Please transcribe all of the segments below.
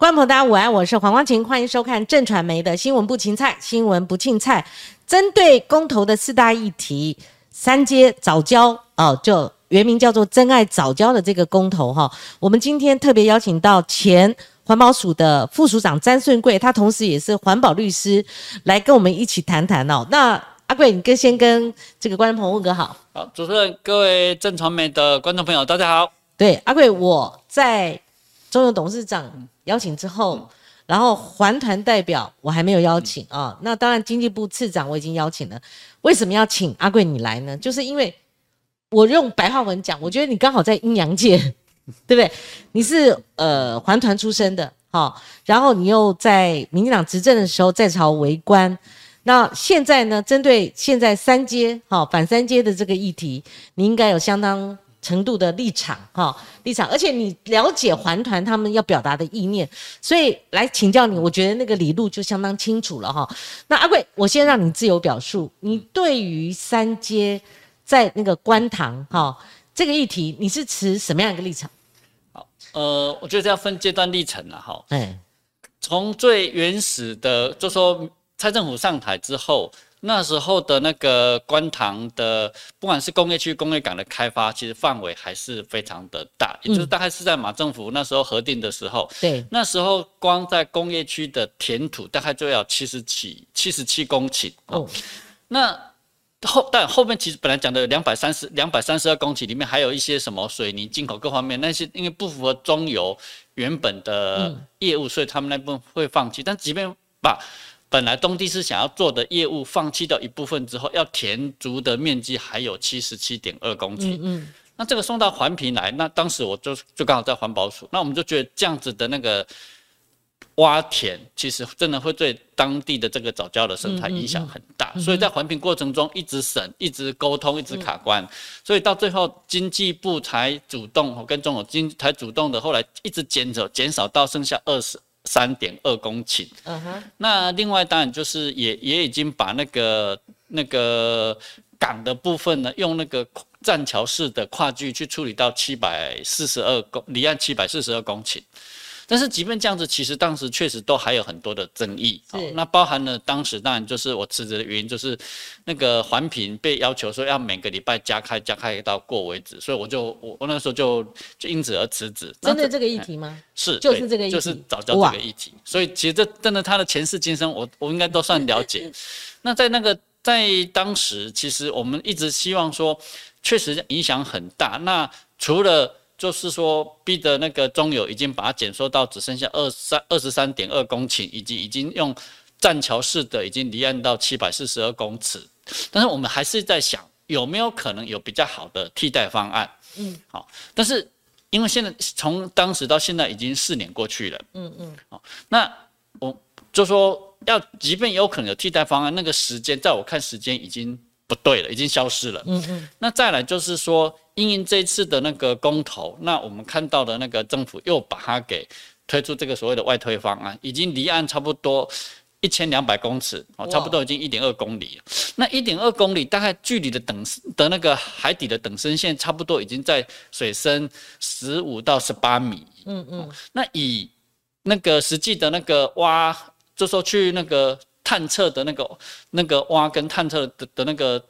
观众朋友，大家午安，我是黄光琴，欢迎收看正传媒的新闻不芹菜，新闻不青菜。针对公投的四大议题，三阶早教哦，就原名叫做真爱早教的这个公投哈，我们今天特别邀请到前环保署的副署长詹顺贵，他同时也是环保律师，来跟我们一起谈谈哦。那阿贵，你跟先跟这个观众朋友问个好。好，主持人，各位正传媒的观众朋友，大家好。对，阿贵，我在中油董事长。邀请之后，然后环团代表我还没有邀请啊。那当然，经济部次长我已经邀请了。为什么要请阿贵你来呢？就是因为我用白话文讲，我觉得你刚好在阴阳界，对不对？你是呃环团出身的，好，然后你又在民进党执政的时候在朝为官。那现在呢，针对现在三阶好反三阶的这个议题，你应该有相当。程度的立场，哈立场，而且你了解环团他们要表达的意念，所以来请教你，我觉得那个理路就相当清楚了，哈。那阿贵，我先让你自由表述，你对于三阶在那个观塘，哈这个议题，你是持什么样一个立场？好，呃，我觉得要分阶段历程了，哈。哎，从最原始的，就说蔡政府上台之后。那时候的那个观塘的，不管是工业区、工业港的开发，其实范围还是非常的大，也就是大概是在马政府那时候核定的时候，对，那时候光在工业区的填土大概就要七十七七十七公顷哦。那后但后面其实本来讲的两百三十两百三十二公顷里面还有一些什么水泥进口各方面那些，因为不符合中油原本的业务，所以他们那部分会放弃。但即便把本来东地是想要做的业务放弃掉一部分之后，要填足的面积还有七十七点二公顷。嗯，那这个送到环评来，那当时我就就刚好在环保署，那我们就觉得这样子的那个挖田，其实真的会对当地的这个早教的生态影响很大。所以在环评过程中一直审、一直沟通、一直卡关，所以到最后经济部才主动跟中国经才主动的，后来一直减少减少到剩下二十。三点二公顷，嗯哼，那另外当然就是也也已经把那个那个港的部分呢，用那个栈桥式的跨距去处理到七百四十二公离岸七百四十二公顷。但是即便这样子，其实当时确实都还有很多的争议。好，那包含了当时当然就是我辞职的原因，就是那个环评被要求说要每个礼拜加开加开到过为止，所以我就我我那时候就就因此而辞职。针对这个议题吗？是，就是这个议题，就是早教这个议题。所以其实这真的他的前世今生，我我应该都算了解。那在那个在当时，其实我们一直希望说，确实影响很大。那除了就是说，逼的那个中油已经把它减缩到只剩下二三二十三点二公顷，以及已经用栈桥式的已经离岸到七百四十二公尺。但是我们还是在想，有没有可能有比较好的替代方案？嗯，好。但是因为现在从当时到现在已经四年过去了，嗯嗯，好。那我就说，要即便有可能有替代方案，那个时间在我看时间已经不对了，已经消失了。嗯嗯。那再来就是说。因应这次的那个公投，那我们看到的那个政府又把它给推出这个所谓的外推方案，已经离岸差不多一千两百公尺，哦，差不多已经一点二公里。那一点二公里大概距离的等的那个海底的等深线，差不多已经在水深十五到十八米。嗯嗯。那以那个实际的那个挖，就说去那个探测的那个那个挖跟探测的的那个。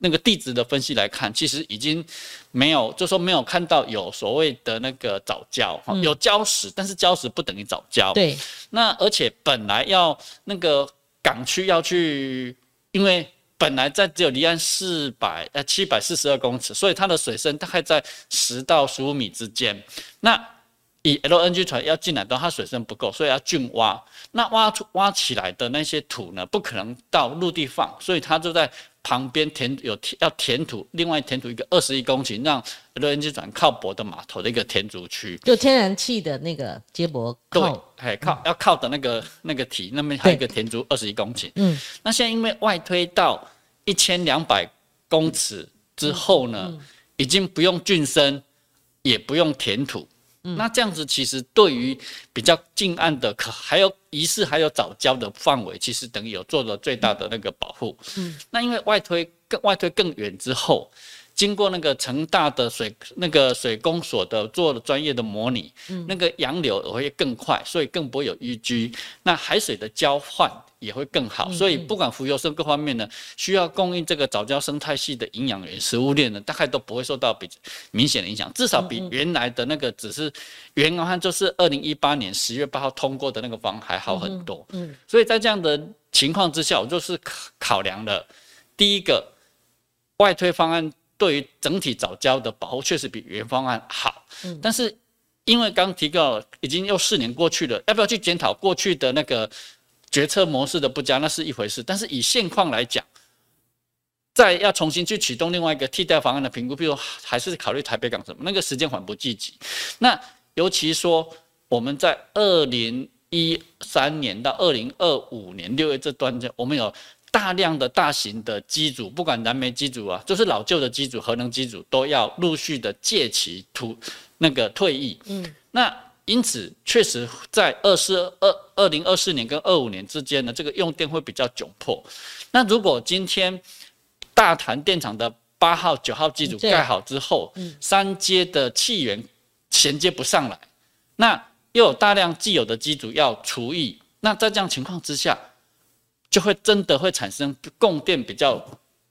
那个地质的分析来看，其实已经没有，就说没有看到有所谓的那个早教，有礁石，但是礁石不等于早礁。对。那而且本来要那个港区要去，因为本来在只有离岸四百呃七百四十二公尺，所以它的水深大概在十到十五米之间。那以 LNG 船要进来的话，它水深不够，所以要浚挖。那挖出挖起来的那些土呢，不可能到陆地放，所以它就在。旁边填有填要填土，另外填土一个二十一公顷，让 LNG 船靠泊的码头的一个填足区，就天然气的那个接驳对，哎靠要靠的那个那个体，那边还有一个填足二十一公顷。嗯，那现在因为外推到一千两百公尺之后呢，已经不用浚深，也不用填土。那这样子其实对于比较近岸的可还有疑似还有早交的范围，其实等于有做了最大的那个保护。嗯，那因为外推更外推更远之后，经过那个成大的水那个水工所的做了专业的模拟，那个洋流也会更快，所以更不会有淤积。那海水的交换也会更好，所以不管浮游生各方面呢，需要供应这个藻礁生态系的营养源、食物链呢，大概都不会受到比明显的影响，至少比原来的那个只是原案就是二零一八年十月八号通过的那个方案还好很多。嗯，所以在这样的情况之下，我就是考考量了第一个外推方案对于整体早教的保护确实比原方案好，嗯，但是因为刚提到已经又四年过去了，要不要去检讨过去的那个决策模式的不佳，那是一回事。但是以现况来讲，再要重新去启动另外一个替代方案的评估，比如还是考虑台北港什么，那个时间缓不积极。那尤其说我们在二零一三年到二零二五年六月这段间，我们有大量的大型的机组，不管燃煤机组啊，就是老旧的机组、核能机组，都要陆续的借其图那个退役。嗯，那因此确实在二四二二零二四年跟二五年之间呢，这个用电会比较窘迫。那如果今天大潭电厂的八号、九号机组盖好之后，三阶的气源衔接不上来，那又有大量既有的机组要除役，那在这样情况之下，就会真的会产生供电比较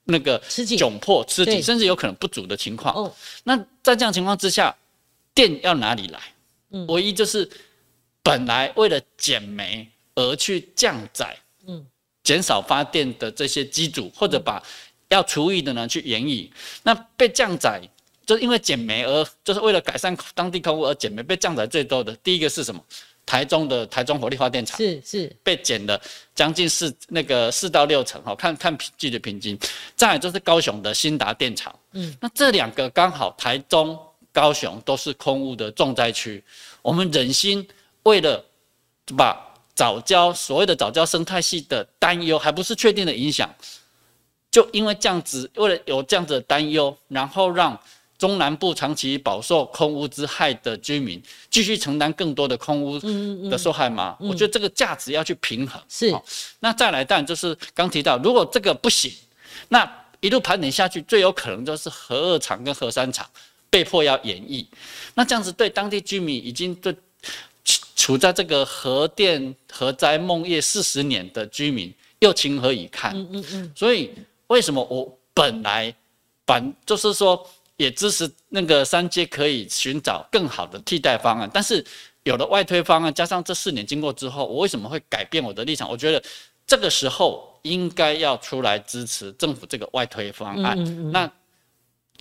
那个窘迫、吃紧，甚至有可能不足的情况。那在这样情况之下，电要哪里来？唯一就是本来为了减煤而去降载，嗯，减少发电的这些机组，或者把要除役的呢去延役，那被降载。就是因为减煤而，就是为了改善当地空污而减煤，被降载最多的第一个是什么？台中的台中火力发电厂是是被减了将近四那个四到六成哈，看看记的平均。再来就是高雄的新达电厂，嗯，那这两个刚好台中、高雄都是空污的重灾区，我们忍心为了把早教所谓的早教生态系的担忧，还不是确定的影响，就因为这样子，为了有这样子的担忧，然后让。中南部长期饱受空污之害的居民，继续承担更多的空污的受害吗？我觉得这个价值要去平衡。是，那再来，但就是刚提到，如果这个不行，那一路盘点下去，最有可能就是核二厂跟核三厂被迫要演绎。那这样子对当地居民已经对处在这个核电核灾梦夜四十年的居民，又情何以堪？嗯嗯嗯。所以为什么我本来反就是说？也支持那个三阶可以寻找更好的替代方案，但是有了外推方案，加上这四年经过之后，我为什么会改变我的立场？我觉得这个时候应该要出来支持政府这个外推方案。那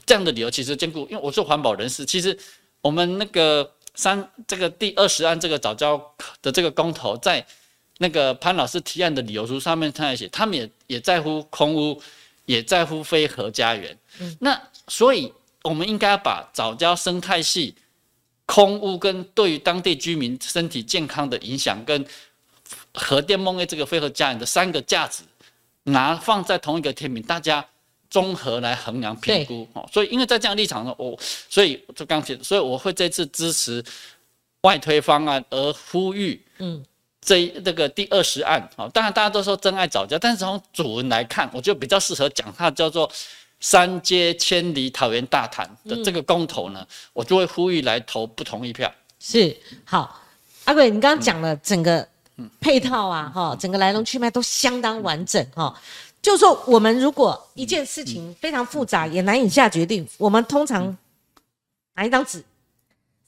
这样的理由其实兼顾，因为我是环保人士，其实我们那个三这个第二十案这个早教的这个公投，在那个潘老师提案的理由书上面他也写，他们也也在乎空屋，也在乎非核家园。那所以。我们应该要把早教生态系、空污跟对于当地居民身体健康的影响，跟核电梦魇这个非核家园的三个价值，拿放在同一个天平，大家综合来衡量评估。哦，所以因为在这样立场上，我所以就刚提，所以我会这次支持外推方案，而呼吁，嗯，这这个第二十案，哦，当然大家都说真爱早教，但是从主文来看，我觉得比较适合讲它叫做。三阶千里桃园大潭的这个公投呢，我就会呼吁来投不同意票。是好，阿贵，你刚刚讲了整个配套啊，哈，整个来龙去脉都相当完整哈。就说我们如果一件事情非常复杂，也难以下决定，我们通常拿一张纸，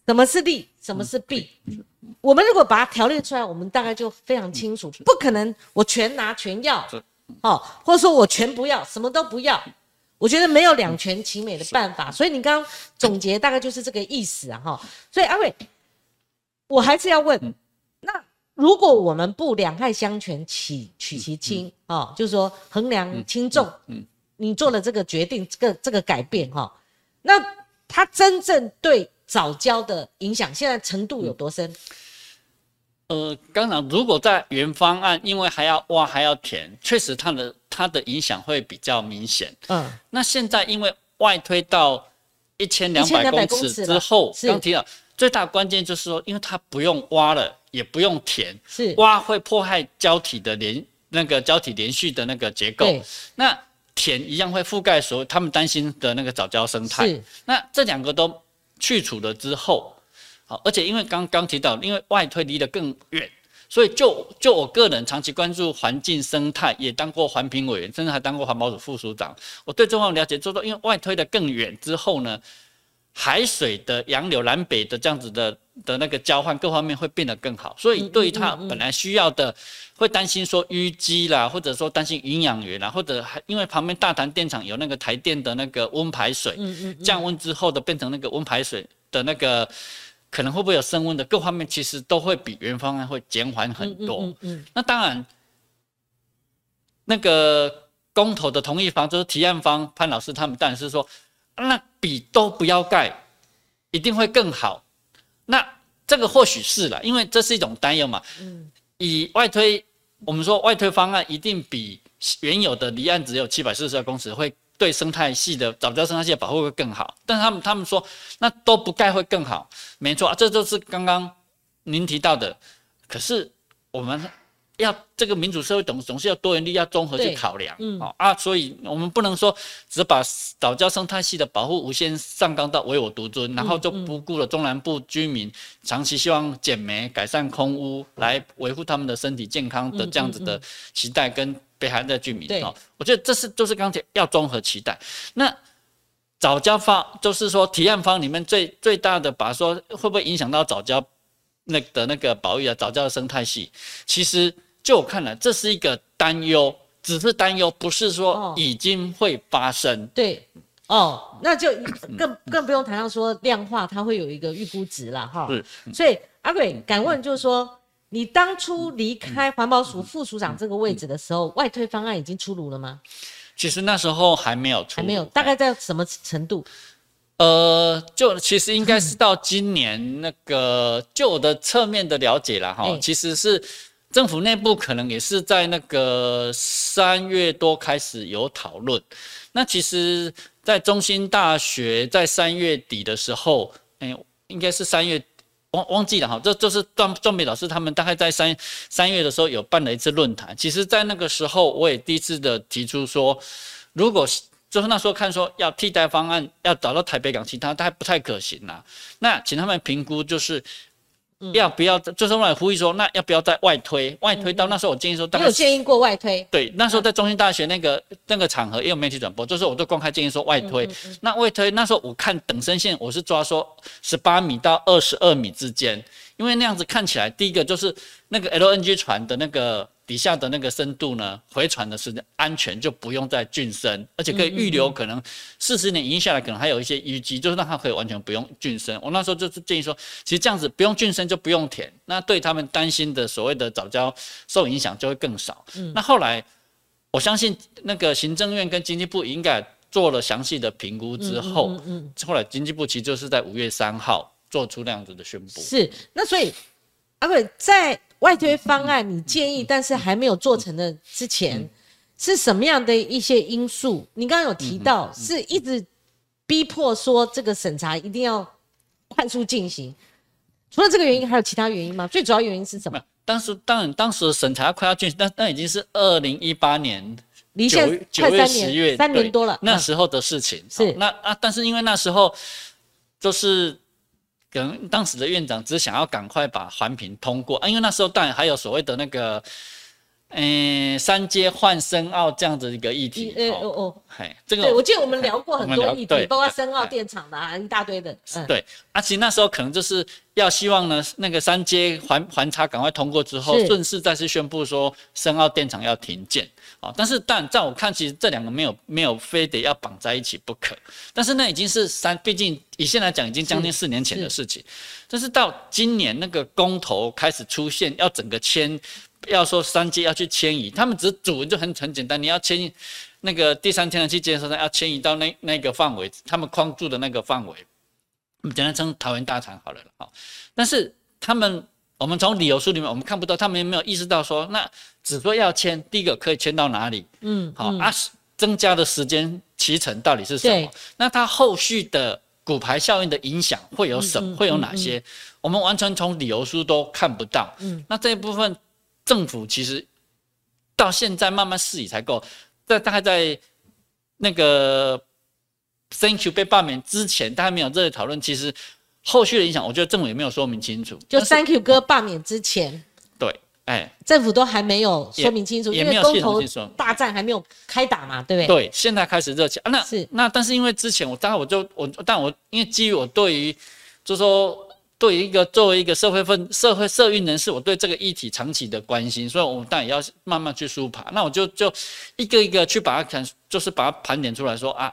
什么是利，什么是弊，我们如果把它条列出来，我们大概就非常清楚。不可能我全拿全要，哦，或者说我全不要，什么都不要。我觉得没有两全其美的办法，所以你刚刚总结大概就是这个意思啊，哈。所以阿伟，我还是要问，那如果我们不两害相权取取其轻啊，就是说衡量轻重，嗯，你做了这个决定，这个这个改变哈，那它真正对早教的影响，现在程度有多深？呃，刚刚如果在原方案，因为还要挖还要填，确实它的它的影响会比较明显。嗯，那现在因为外推到一千两百公尺之后，刚提到最大关键就是说，因为它不用挖了，也不用填，是挖会破坏胶体的连那个胶体连续的那个结构。那填一样会覆盖所有他们担心的那个藻礁生态。是那这两个都去除了之后，好，而且因为刚刚提到，因为外推离得更远，所以就就我个人长期关注环境生态，也当过环评委员，甚至还当过环保署副署长。我对这方面了解，就是说，因为外推的更远之后呢，海水的洋流南北的这样子的的那个交换各方面会变得更好，所以对于它本来需要的，会担心说淤积啦，或者说担心营养源啦，或者还因为旁边大潭电厂有那个台电的那个温排水，降温之后的变成那个温排水的那个。可能会不会有升温的各方面，其实都会比原方案会减缓很多。嗯嗯那当然，那个公投的同意方就是提案方潘老师他们当然是说，那比都不要盖，一定会更好。那这个或许是了，因为这是一种担忧嘛。嗯以外推，我们说外推方案一定比原有的离岸只有七百四十二公尺会对生态系的早教生态系的保护会更好，但是他们他们说那都不盖会更好，没错啊，这就是刚刚您提到的。可是我们要这个民主社会总总是要多元力，要综合去考量，嗯。哦啊，所以我们不能说只把早教生态系的保护无限上纲到唯我独尊，然后就不顾了中南部居民长期希望减煤、改善空污，来维护他们的身体健康的这样子的期待跟北韩的居民我觉得这是就是刚才要综合期待。那早教方就是说提案方里面最最大的把说会不会影响到早教那的那个保育啊，早教的生态系，其实就我看来，这是一个担忧，只是担忧，不是哦说已经会发生。对。哦，那就更更不用谈到说量化，它会有一个预估值了哈。是，所以阿贵敢问就是说，你当初离开环保署副署长这个位置的时候，外推方案已经出炉了吗？其实那时候还没有出，还没有，大概在什么程度？呃，就其实应该是到今年那个，就我的侧面的了解了，哈、哎其实是政府内部可能也是在那个三月多开始有讨论。那其实，在中兴大学在三月底的时候，哎、应该是三月。忘忘记了哈，这这是段段美老师他们大概在三三月的时候有办了一次论坛。其实，在那个时候，我也第一次的提出说，如果就是那时候看说要替代方案，要找到台北港其他，它还不太可行啦。那请他们评估，就是要不要，就是我来呼吁说，那要不要再外推？外推到那时候，我建议说，你有建议过外推？对，那时候在中心大学那个那个场合也有媒体转播，就是我都公开建议说外推。那外推那时候我看等深线，我是抓说十八米到二十二米之间，因为那样子看起来，第一个就是那个 LNG 船的那个底下的那个深度呢，回传的时间安全，就不用再浚深，而且可以预留可能四十年营下来，可能还有一些淤积，就是让它可以完全不用浚深。我那时候就是建议说，其实这样子不用浚深就不用填，那对他们担心的所谓的早教受影响就会更少。那后来我相信那个行政院跟经济部应该做了详细的评估之后嗯，后来经济部其实就是在五月三号做出那样子的宣布。是，那所以阿贵在外推方案你建议，但是还没有做成的之前，是什么样的一些因素？你刚刚有提到，是一直逼迫说这个审查一定要快速进行。除了这个原因，还有其他原因吗？最主要原因是什么？当时当然当时审查快要进行，但但已经是二零一八年离现九九快三月十月年，三年多了。嗯那时候的事情。是好那啊，但是因为那时候就是跟当时的院长只想要赶快把环评通过啊，因为那时候当然还有所谓的那个。嗯，三阶换深澳这样子一个议题，呃哦哦，哦，嘿，这个对，我记得我们聊过很多议题，包括对深澳电厂的啊，一大堆的。嗯，对，啊，其实那时候可能就是要希望呢，那个三阶环环差赶快通过之后，顺势再次宣布说深澳电厂要停建啊。但是但在我看，其实这两个没有没有非得要绑在一起不可。但是那已经是三，毕竟以现在来讲，已经将近四年前的事情。但是到今年那个公投开始出现，要整个迁，要说三阶要去迁移，他们只是主文就很很简单，你要迁移那个第三天然气接收站要迁移到那那个范围，他们框住的那个范围。我们简单称桃园大厂好了好，但是他们，我们从理由书里面我们看不到，他们有没有意识到说，那只说要迁，第一个可以迁到哪里？嗯，好、啊，增加的时间骑程到底是什么对？那它后续的骨牌效应的影响会有什么？会有哪些？我们完全从理由书都看不到。嗯，那这一部分政府其实到现在慢慢试以才够，在大概在那个 Thank you 被罢免之前，大家没有热烈讨论，其实后续的影响，我觉得政府也没有说明清楚。就 Thank you 哥罢免之前，对，哎，政府都还没有说明清楚，因为公投大战还没有开打嘛，对不对？对，现在开始热起啊。那是那，但是因为之前我当然我就我，但我因为基于我对于，就是说。对于一个作为一个社会分社会社运人士，我对这个议题长期的关心，所以我们当然也要慢慢去梳爬。那我就就一个一个去把它看，就是把它盘点出来说啊，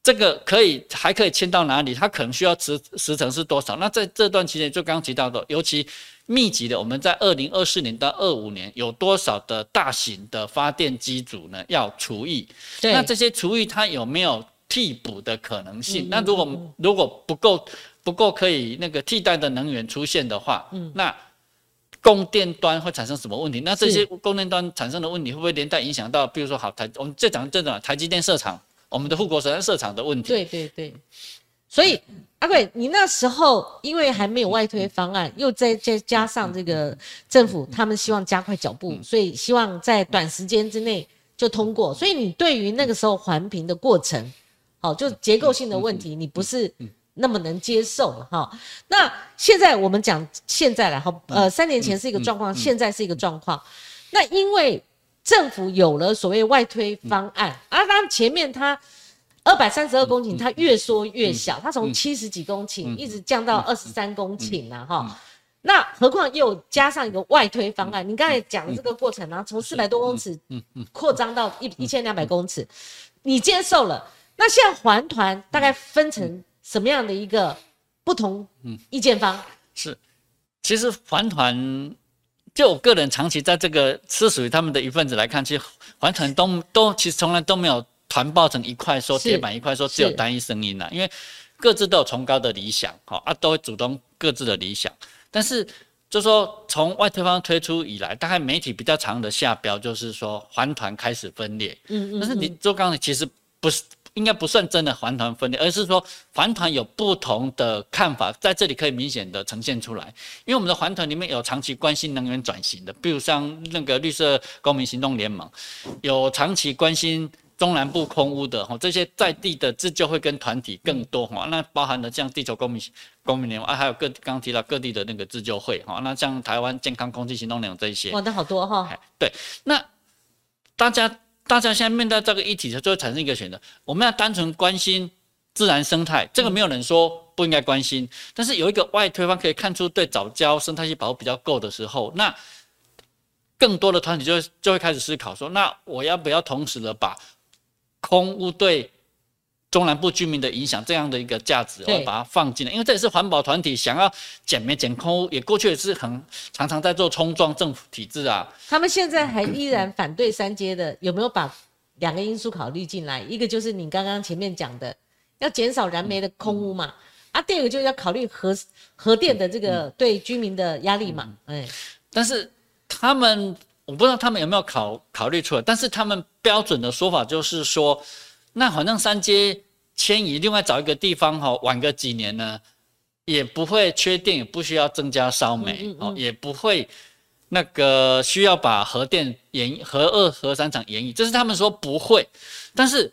这个可以还可以迁到哪里？它可能需要时时程是多少？那在这段期间，就刚刚提到的，尤其密集的，我们在二零二四年到二五年有多少的大型的发电机组呢？要除役？那这些除役它有没有替补的可能性？那如果如果不够？不够可以那个替代的能源出现的话，嗯，那供电端会产生什么问题？那这些供电端产生的问题会不会连带影响到，比如说好台，我们再讲这种台积电设厂，我们的护国神设厂的问题？对对对。所以阿贵，你那时候因为还没有外推方案，又再再加上这个政府他们希望加快脚步，所以希望在短时间之内就通过。所以你对于那个时候环评的过程，好，就结构性的问题，你不是。那么能接受了哈？那现在我们讲现在了哈，呃，三年前是一个状况，现在是一个状况。那因为政府有了所谓外推方案，啊，当前面它二百三十二公顷，它越缩越小，它从七十几公顷一直降到二十三公顷了哈。那何况又加上一个外推方案，你刚才讲的这个过程呢，从四百多公尺扩张到一一千两百公尺，你接受了？那现在环团大概分成？什么样的一个不同意见方是？其实环团，就我个人长期在这个是属于他们的一份子来看，其实环团都都其实从来都没有团抱成一块说铁板一块说只有单一声音呐，因为各自都有崇高的理想，哈啊都会主动各自的理想。但是就说从外推方推出以来，大概媒体比较长的下标就是说环团开始分裂，嗯嗯，但是你做刚才其实不是。应该不算真的环团分裂，而是说环团有不同的看法，在这里可以明显的呈现出来。因为我们的环团里面有长期关心能源转型的，比如像那个绿色公民行动联盟，有长期关心中南部空屋的哈，这些在地的自救会跟团体更多哈。那包含了像地球公民公民联盟啊，还有各刚刚提到各地的那个自救会哈。那像台湾健康空气行动联盟这一些，哇，那好多哈。对，那大家。大家现在面对这个议题，就会产生一个选择：我们要单纯关心自然生态，这个没有人说不应该关心。但是有一个外推方可以看出对早教生态系保护比较够的时候，那更多的团体就会就会开始思考说：那我要不要同时的把空屋对？中南部居民的影响，这样的一个价值，我把它放进来，因为这也是环保团体想要减煤减空，也过去也是很常常在做冲撞政府体制啊。他们现在还依然反对三阶的，有没有把两个因素考虑进来？一个就是你刚刚前面讲的，要减少燃煤的空污嘛，啊，第二个就是要考虑核核电的这个对居民的压力嘛，哎。但是他们，我不知道他们有没有考考虑出来，但是他们标准的说法就是说。那反正三阶迁移，另外找一个地方哈，晚个几年呢，也不会缺电，也不需要增加烧煤哦，也不会那个需要把核电延核二核三厂延役，这是他们说不会，但是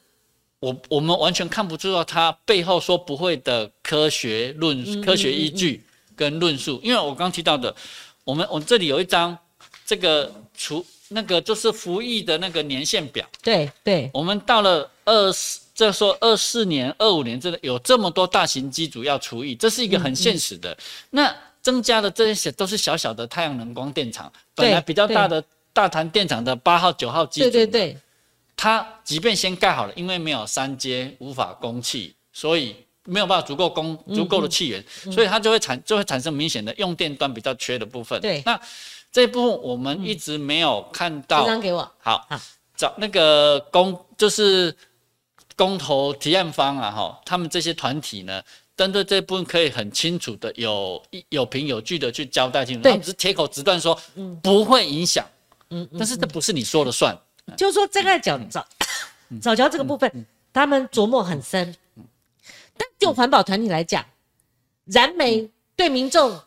我我们完全看不出到他背后说不会的科学论科学依据跟论述，因为我刚提到的，我们我这里有一张这个除。那个就是服役的那个年限表，对对，我们到了二四，这说二四年、二五年，真的有这么多大型机组要除役，这是一个很现实的。那增加的这些都是小小的太阳能光电厂，本来比较大的大潭电厂的八号、九号机组，对对对，它即便先盖好了，因为没有三阶无法供气，所以没有办法足够供足够的气源，所以它就会产就会产生明显的用电端比较缺的部分。对，那。这部分我们一直没有看到。张给我。好，找那个供就是公投提案方啊，哈，他们这些团体呢，针对这部分可以很清楚的有有凭有据的去交代清楚。对。只是铁口直断说，不会影响。嗯。但是这不是你说了算。就是说，这个讲早早教这个部分，他们琢磨很深。但就环保团体来讲，燃煤对民众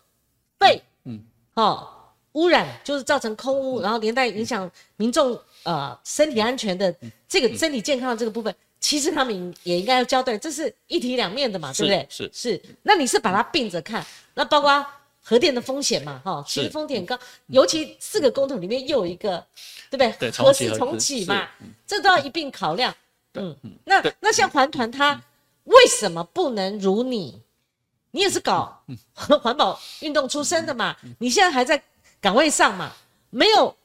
肺，嗯，哦。污染，就是造成空污，然后连带影响民众呃身体安全的这个身体健康的这个部分，其实他们也应该要交代，这是一体两面的嘛，对不对？是是。那你是把它并着看，那包括核电的风险嘛，哈，其实风险高，尤其四个公投里面又有一个，对不对？对，核四重启嘛，这都要一并考量。嗯，那那像环团，它为什么不能如你？你也是搞 环保运动出身的嘛？你现在还在岗位上嘛？没有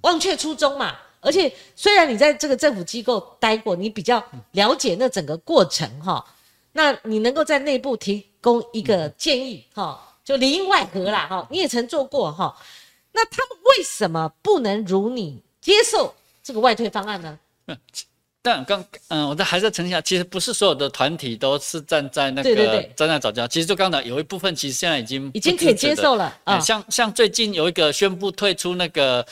忘却初衷嘛？而且虽然你在这个政府机构待过，你比较了解那整个过程哈。那你能够在内部提供一个建议哈，就里应外合啦哈。你也曾做过哈。那他们为什么不能如你接受这个外退方案呢？但刚嗯，我在还在澄清下，其实不是所有的团体都是站在那个站在早教。其实就刚才有一部分，其实现在已经已经可以接受了啊。像像最近有一个宣布退出那个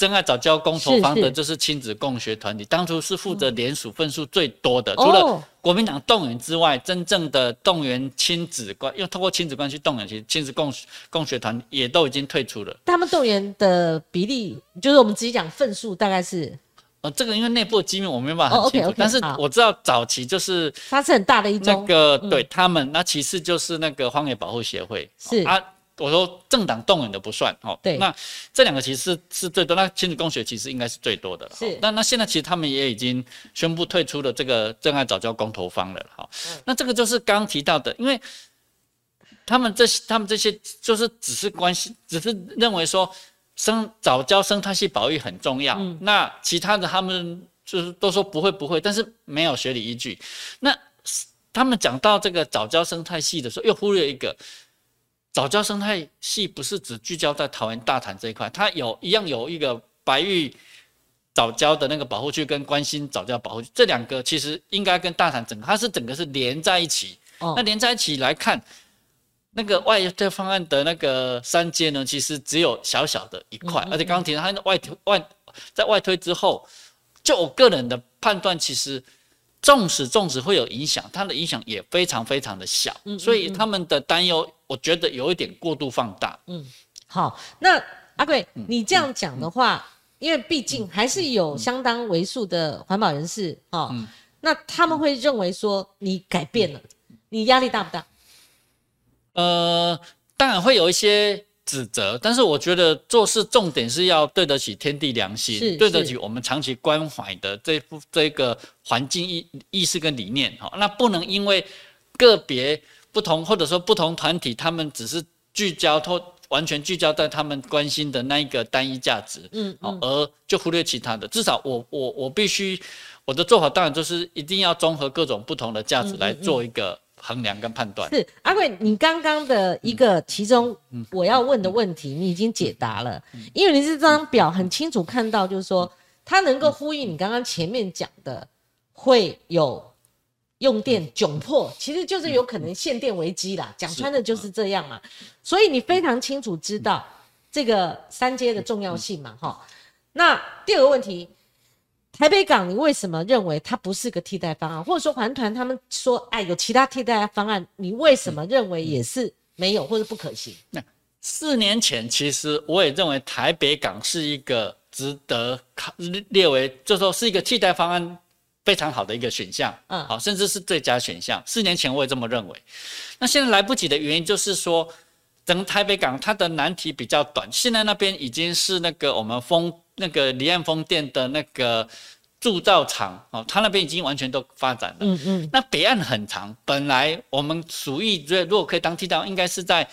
真爱早教公投方的，就是亲子共学团体，当初是负责联署份数最多的。除了国民党动员之外，真正的动员亲子关，因为通过亲子关系动员，其实亲子共共学团也都已经退出了。他们动员的比例，就是我们直接讲份数，大概是。呃，这个因为内部的机密我没办法很清楚，但是我知道早期就是它是很大的一那个对他们，那其次就是那个荒野保护协会是啊，我说政党动员的不算哦，对，那这两个其实是是最多，那亲子共学其实应该是最多的，是，那那现在其实他们也已经宣布退出了这个真爱早教公投方了，好，那这个就是刚刚提到的，因为他们这些他们这些就是只是关系，只是认为说。生早教生态系保育很重要，那其他的他们就是都说不会不会，但是没有学理依据。那他们讲到这个早教生态系的时候，又忽略一个早教生态系不是只聚焦在桃园大潭这一块，它有一样有一个白玉早教的那个保护区跟关心早教保护区，这两个其实应该跟大潭整个它是整个是连在一起。那连在一起来看。那个外推方案的那个三阶呢，其实只有小小的一块，而且刚刚提到它外推外在外推之后，就我个人的判断，其实纵使纵使会有影响，它的影响也非常非常的小，所以他们的担忧，我觉得有一点过度放大。嗯，好，那阿贵，你这样讲的话，因为毕竟还是有相当为数的环保人士哦，那他们会认为说你改变了，你压力大不大？呃，当然会有一些指责，但是我觉得做事重点是要对得起天地良心，对得起我们长期关怀的这部这个环境意意识跟理念哈。那不能因为个别不同或者说不同团体，他们只是聚焦或完全聚焦在他们关心的那一个单一价值，嗯，而就忽略其他的。至少我我我必须我的做法，当然就是一定要综合各种不同的价值来做一个。衡量跟判断。是阿贵，你刚刚的一个其中我要问的问题，你已经解答了，因为你这张表很清楚看到，就是说它能够呼应你刚刚前面讲的会有用电窘迫，其实就是有可能限电危机啦，讲穿的就是这样嘛，所以你非常清楚知道这个三阶的重要性嘛，哈。那第二个问题。台北港，你为什么认为它不是个替代方案？或者说环团他们说，哎，有其他替代方案，你为什么认为也是没有或者不可行？那四年前，其实我也认为台北港是一个值得考列为，就说是一个替代方案非常好的一个选项，嗯，好，甚至是最佳选项。四年前我也这么认为。那现在来不及的原因就是说，整个台北港它的难题比较短，现在那边已经是那个我们风。那个离岸风电的那个铸造厂哦，它那边已经完全都发展了。嗯嗯。那北岸很长，本来我们属意如果可以当替代，应该是在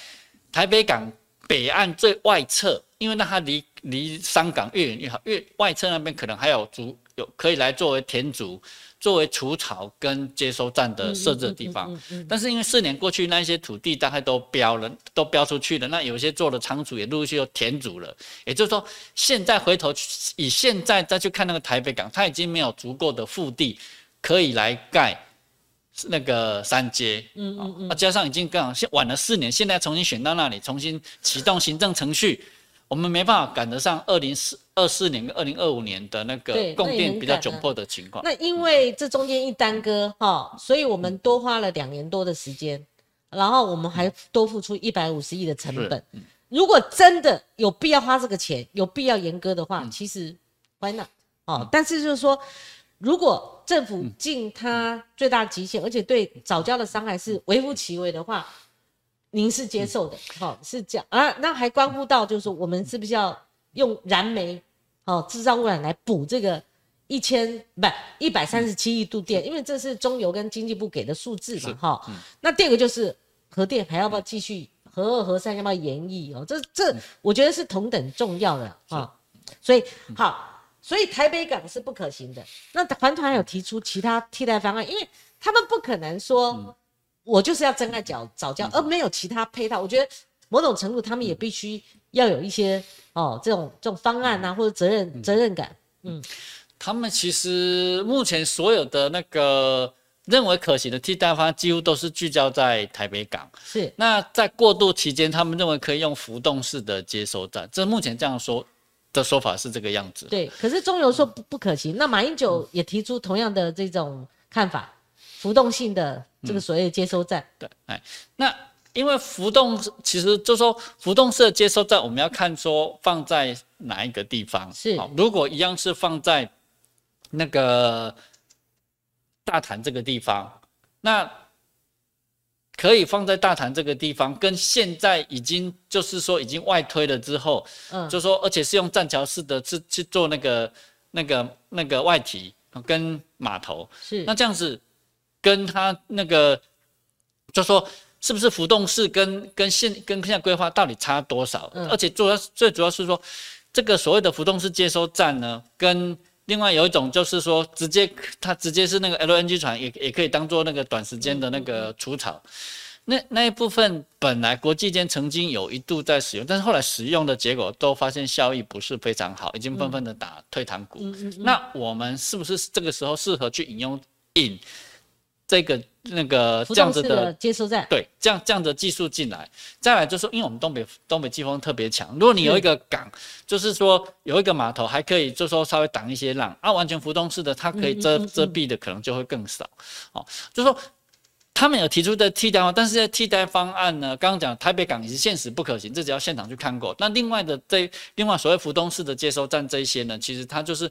台北港北岸最外侧，因为那它离离香港越远越好，越外侧那边可能还有足有可以来作为田主。作为除草跟接收站的设置的地方，但是因为四年过去，那一些土地大概都标了，都标出去了。那有些做的仓储也陆续又填足了。也就是说，现在回头以现在再去看那个台北港，它已经没有足够的腹地可以来盖那个三阶。嗯嗯嗯。加上已经刚好现晚了四年，现在重新选到那里，重新启动行政程序。我们没办法赶得上二零四二四年跟二零二五年的那个供电比较窘迫的情况。那因为这中间一耽搁哈，所以我们多花了两年多的时间，然后我们还多付出一百五十亿的成本。如果真的有必要花这个钱，有必要严格的话，其实 why not？哦，但是就是说，如果政府尽它最大极限，而且对早教的伤害是微乎其微的话，您是接受的，好、是这样啊？那还关乎到就是说，我们是不是要用燃煤哦制造污染来补这个一千不一百三十七亿度电？因为这是中油跟经济部给的数字嘛，哈、那第二个就是核电还要不要继续？核二、核三要不要延役？哦，这这我觉得是同等重要的啊、所以好，所以台北港是不可行的。那环团有提出其他替代方案，因为他们不可能说、我就是要真爱早早教，而没有其他配套。我觉得某种程度他们也必须要有一些哦这种这种方案啊，或者责任责任感。嗯他们其实目前所有的那个认为可行的替代方案，几乎都是聚焦在台北港。是那在过渡期间，他们认为可以用浮动式的接收站，这目前这样说的说法是这个样子。对，可是中油说不不可行，那马英九也提出同样的这种看法，浮动性的这个所谓的接收站。对，哎，那因为浮动其实就说浮动式的接收站，我们要看说放在哪一个地方。是。好如果一样是放在那个大潭这个地方，那可以放在大潭这个地方，跟现在已经就是说已经外推了之后，嗯。就说而且是用栈桥式的去去做那个那个那个外体跟码头，是。那这样子跟他那个就说是不是浮动式跟跟现跟现在规划到底差多少？嗯而且主要最主要是说这个所谓的浮动式接收站呢，跟另外有一种就是说直接它直接是那个 LNG 船也也可以当做那个短时间的那个除草。那那一部分本来国际间曾经有一度在使用，但是后来使用的结果都发现效益不是非常好，已经纷纷的打退堂鼓。那我们是不是这个时候适合去引用引这个那个这样子的的接收站。对，这样这样的技术进来，再来就是说，因为我们东北东北季风特别强，如果你有一个港，就是说有一个码头，还可以就是说稍微挡一些浪，啊，完全浮动式的，它可以遮遮蔽的可能就会更少，哦，就是说。他们有提出的替代方案，但是在替代方案呢，刚刚讲台北港也是现实不可行，这只要现场去看过。那另外的这另外所谓浮动式的接收站这一些呢，其实它就是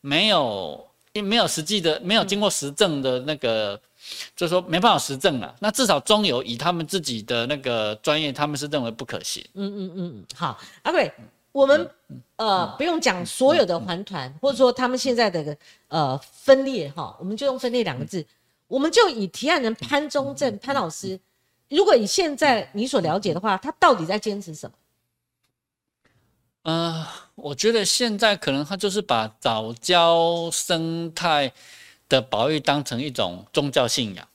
没有没有实际的，没有经过实证的那个就是说没办法实证了。那至少中油以他们自己的那个专业，他们是认为不可行。嗯嗯嗯好，阿贵，我们呃不用讲所有的环团，或者说他们现在的呃分裂哈，我们就用分裂两个字，我们就以提案人潘中正潘老师，如果以现在你所了解的话，他到底在坚持什么？呃，我觉得现在可能他就是把早教生态的保育当成一种宗教信仰。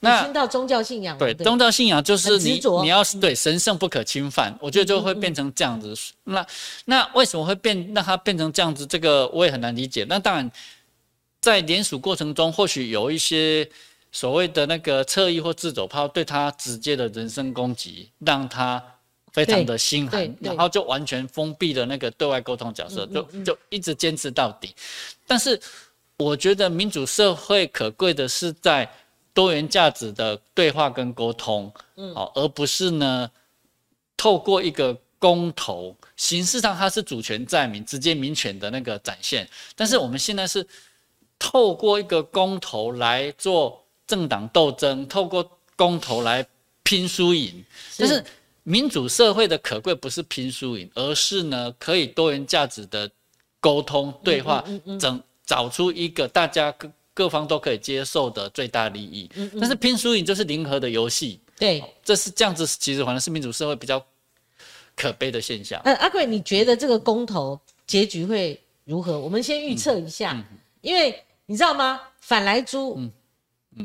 那听到宗教信仰对，对宗教信仰就是你你要是对神圣不可侵犯，我觉得就会变成这样子。那那为什么会变让它变成这样子？这个我也很难理解。那当然，在联署过程中，或许有一些所谓的那个侧翼或自走炮对他直接的人身攻击，让他非常的心寒，然后就完全封闭了那个对外沟通角色，就就一直坚持到底。但是我觉得民主社会可贵的是在多元价值的对话跟沟通，嗯，哦，而不是呢透过一个公投，形式上它是主权在民、直接民权的那个展现，但是我们现在是透过一个公投来做政党斗争，透过公投来拼输赢，但是民主社会的可贵不是拼输赢，而是呢可以多元价值的沟通对话，整找出一个大家各各方都可以接受的最大利益。但是拼输赢就是零和的游戏，对，这是这样子，其实反正是民主社会比较可悲的现象。嗯，阿贵，你觉得这个公投结局会如何？我们先预测一下，因为你知道吗？反莱猪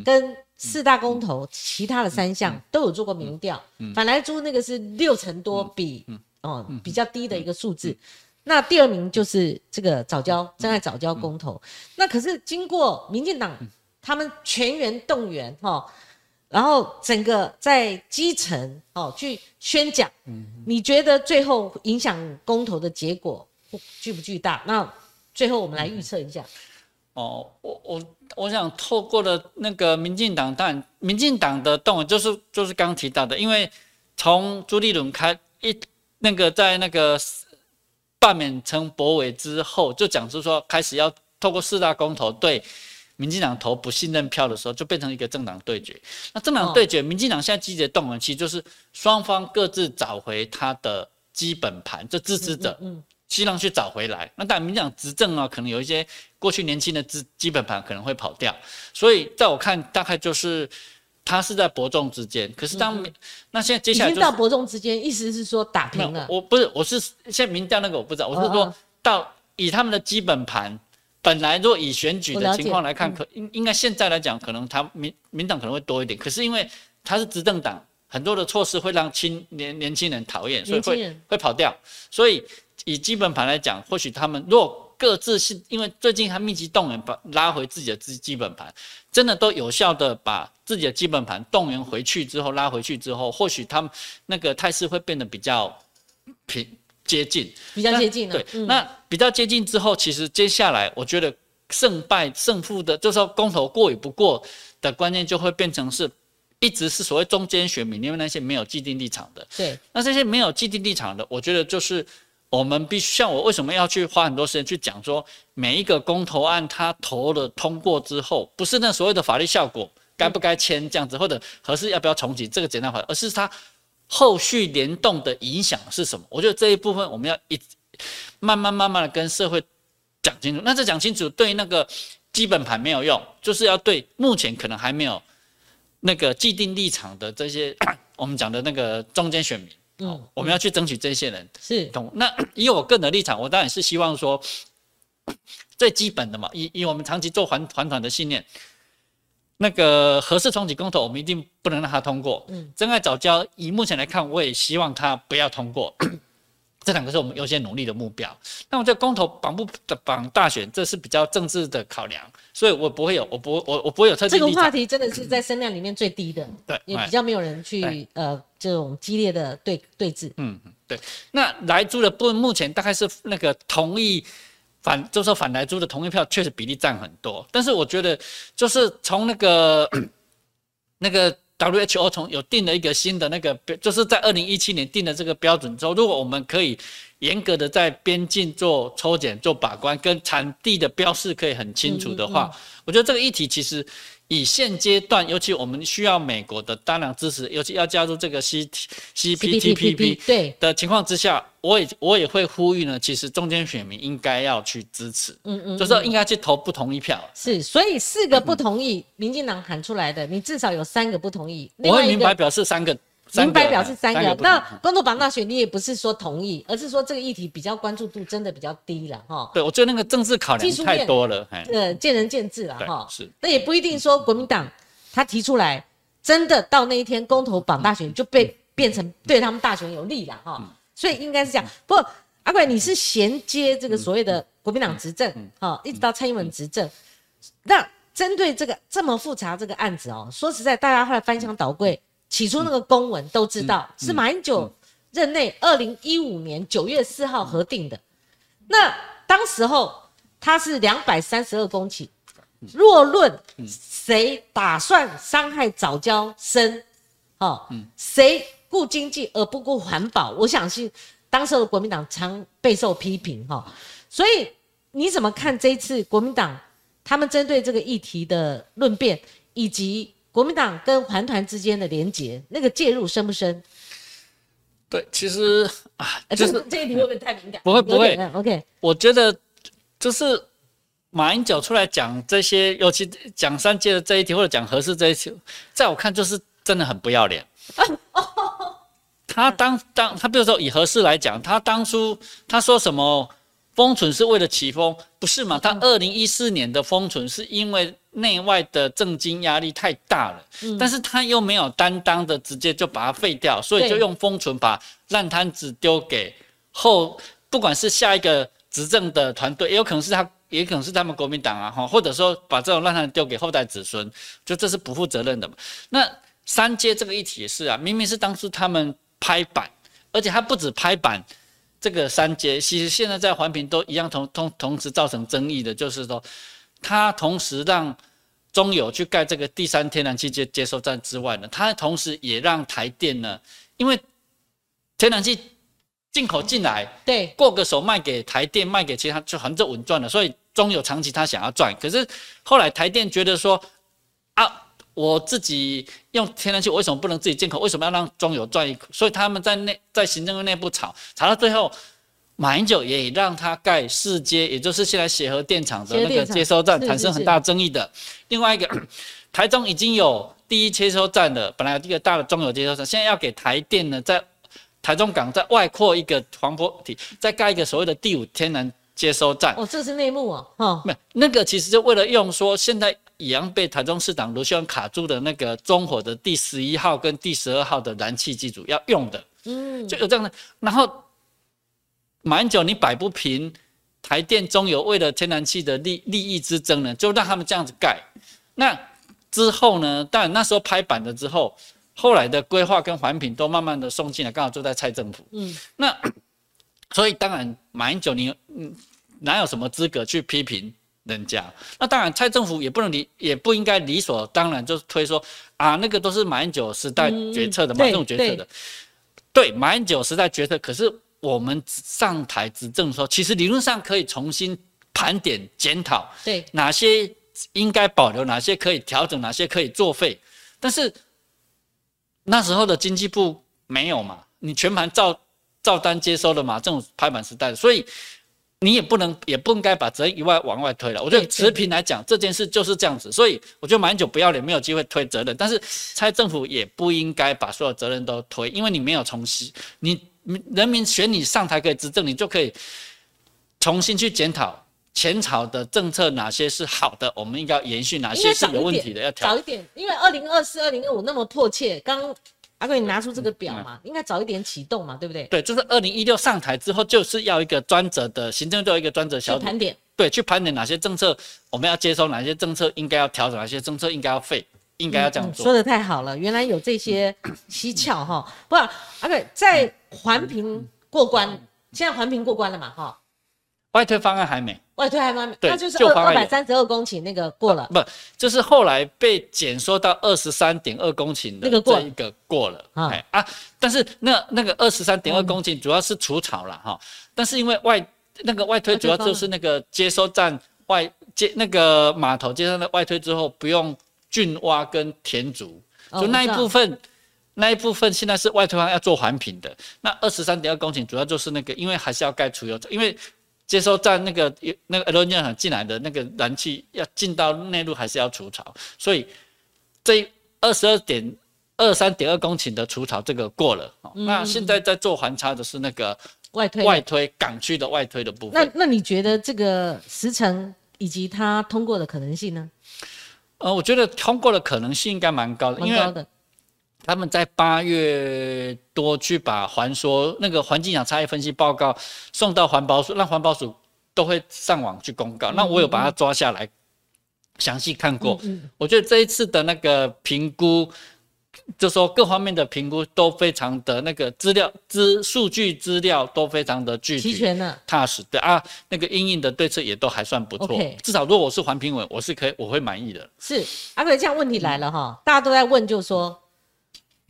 跟四大公投其他的三项都有做过民调，反莱猪那个是六成多比，哦比较低的一个数字。那第二名就是这个早教真爱早教公投，那可是经过民进党他们全员动员哈、哦，然后整个在基层哦去宣讲，你觉得最后影响公投的结果巨不巨大？那最后我们来预测一下。哦，我我我想透过了那个民进党，但民进党的动员就是就是刚提到的，因为从朱立伦开一那个在那个罢免陈柏伟之后，就讲出说开始要透过四大公投对民进党投不信任票的时候，就变成一个政党对决。那政党对决，民进党现在积极的动员，其实就是双方各自找回他的基本盘，就支持者，嗯，希望去找回来。那但民进党执政啊，可能有一些过去年轻的基基本盘可能会跑掉，所以在我看，大概就是。他是在伯仲之间，可是当那现在接下来已经到伯仲之间，意思是说打平了。我不是，我是现在民调那个我不知道，我是说到以他们的基本盘，本来若以选举的情况来看，可应应该现在来讲，可能他民民党可能会多一点。可是因为他是执政党，很多的措施会让青年年轻人讨厌，所以会会跑掉。所以以基本盘来讲，或许他们若各自是因为最近他密集动员，把拉回自己的基基本盘，真的都有效的把自己的基本盘动员回去之后，拉回去之后，或许他们那个态势会变得比较平接近，比较接近对，那比较接近之后，其实接下来我觉得胜败胜负的，就是说公投过与不过的关键，就会变成是一直是所谓中间选民，因为那些没有既定立场的。对，那这些没有既定立场的，我觉得就是。我们必须像我为什么要去花很多时间去讲说每一个公投案它投了通过之后，不是那所谓的法律效果该不该签这样子，或者合适要不要重启这个简单法，而是它后续联动的影响是什么？我觉得这一部分我们要一慢慢慢慢的跟社会讲清楚。那这讲清楚对那个基本盘没有用，就是要对目前可能还没有那个既定立场的这些我们讲的那个中间选民。嗯，我们要去争取这些人是懂。那 以我个人的立场，我当然是希望说 最基本的嘛，以以我们长期做环环团的信念，那个合适重启公投，我们一定不能让它通过。嗯，真爱早教，以目前来看，我也希望它不要通过。这两个是我们优先努力的目标。那我觉得公投绑不绑大选，这是比较政治的考量，所以我不会有，我不我我不会有特定。这个话题真的是在声量里面最低的，对，也比较没有人去呃这种激烈的对对峙。嗯嗯，对。那来租的部分目前大概是那个同意反，就是反来租的同意票确实比例占很多，但是我觉得就是从那个 那个。WHO 从有定了一个新的那个标，就是在二零一七年定的这个标准之后，如果我们可以严格的在边境做抽检、做把关，跟产地的标示可以很清楚的话，我觉得这个议题其实。以现阶段，尤其我们需要美国的大量支持，尤其要加入这个 C C P T P P 对的情况之下，我也我也会呼吁呢，其实中间选民应该要去支持，嗯嗯，就是应该去投不同意票。是，所以四个不同意，民进党喊出来的，你至少有三个不同意。我会明白表示三个。明白表示三个，那公投榜大选你也不是说同意，而是说这个议题比较关注度真的比较低了哈。对，我觉得那个政治考量太多了，呃，见仁见智了哈。是，那也不一定说国民党他提出来，真的到那一天公投榜大选就被变成对他们大选有利了哈。所以应该是这样。不过阿贵，你是衔接这个所谓的国民党执政哈，一直到蔡英文执政，那针对这个这么复杂这个案子哦，说实在，大家后来翻箱倒柜。起初那个公文都知道是马英九任内二零一五年九月四号核定的，那当时候他是两百三十二公顷，若论谁打算伤害早教生，哦，谁顾经济而不顾环保，我相信当时的国民党常备受批评哈，所以你怎么看这一次国民党他们针对这个议题的论辩以及？国民党跟环团之间的连结，那个介入深不深？对，其实啊，就是这一题会不会太敏感？不会不会，OK。我觉得就是马英九出来讲这些，尤其讲三届的这一题，或者讲合适这一题，在我看就是真的很不要脸。他当当他比如说以合适来讲，他当初他说什么？封存是为了起风，不是嘛？他二零一四年的封存是因为内外的政经压力太大了，但是他又没有担当的直接就把它废掉，所以就用封存把烂摊子丢给后，不管是下一个执政的团队，也有可能是他，也可能是他们国民党啊，哈，或者说把这种烂摊子丢给后代子孙，就这是不负责任的嘛。那三阶这个议题也是啊，明明是当初他们拍板，而且他不止拍板。这个三阶其实现在在环评都一样，同同同时造成争议的，就是说，它同时让中油去盖这个第三天然气接接收站之外呢，它同时也让台电呢，因为天然气进口进来，对，过个手卖给台电，卖给其他就反正稳赚了。所以中油长期他想要赚，可是后来台电觉得说啊，我自己用天然气，我为什么不能自己进口？为什么要让中油赚一口？所以他们在内在行政院内部吵，吵到最后，马英九也让他盖世接，也就是现在协和电厂的那个接收站，产生很大争议的。另外一个，台中已经有第一接收站的，本来有一个大的中油接收站，现在要给台电呢，在台中港再外扩一个黄波体，再盖一个所谓的第五天然接收站。哦，这是内幕哦，哈，没那个其实就为了用说现在一样被台中市长卢秀燕卡住的那个中火的第十一号跟第十二号的燃气机组要用的，嗯，就有这样的。然后马英九你摆不平台电中油为了天然气的利利益之争呢，就让他们这样子盖。那之后呢？当然那时候拍板了之后。后来的规划跟环评都慢慢的送进来，刚好就在蔡政府。嗯，那所以当然马英九你嗯哪有什么资格去批评人家？那当然蔡政府也不能理，也不应该理所当然就是推说啊那个都是马英九时代决策的，马英九决策的。对，马英九时代决策。可是我们上台执政的时候，其实理论上可以重新盘点检讨，对哪些应该保留，哪些可以调整，哪些可以作废，但是。那时候的经济部没有嘛？你全盘照照单接收的嘛？这种拍板时代，所以你也不能也不应该把责任一外往外推了。我觉得持平来讲，这件事就是这样子。所以我觉得马英九不要脸，没有机会推责任。但是蔡政府也不应该把所有责任都推，因为你没有重新，你人民选你上台可以执政，你就可以重新去检讨前朝的政策哪些是好的，我们应该延续哪些是有问题的，要调早一点。因为二零二四、二零二五那么迫切，刚阿贵你拿出这个表嘛，应该早一点启动嘛，对不对？对，就是二零一六上台之后，就是要一个专责的行政，都有一个专责小盘点。对，去盘点哪些政策我们要接收，哪些政策应该要调整，哪些政策应该要废，应该要这样做。说的太好了，原来有这些蹊跷哈。不，阿贵在环评过关，现在环评过关了嘛？哈。外推方案还没，外推还没，那就是二二百三十二公顷那个过了，不，就是后来被减缩到二十三点二公顷的这一个过了，哎啊，但是那那个二十三点二公顷主要是除草了哈，但是因为外那个外推主要就是那个接收站外接那个码头接上的外推之后不用浚挖跟填足，就那一部分那一部分现在是外推方要做环评的，那二十三点二公顷主要就是那个因为还是要盖储油因为。接收站那个那个 LNG 厂进来的那个燃气要进到内陆，还是要除草，所以这二十二点二三点二公顷的除草这个过了。那现在在做环差的是那个外推外推港区的外推的部分。那那你觉得这个时程以及它通过的可能性呢？呃，我觉得通过的可能性应该蛮高的，蛮高的。他们在八月多去把环说那个环境影差异分析报告送到环保署，让环保署都会上网去公告。那我有把它抓下来，详细看过。我觉得这一次的那个评估，就说各方面的评估都非常的那个资料资数据资料都非常的具体、齐全的、踏实的啊。那个应应的对策也都还算不错。至少如果我是环评委，我是可以我会满意的。是阿贵，这样问题来了哈，大家都在问，就说。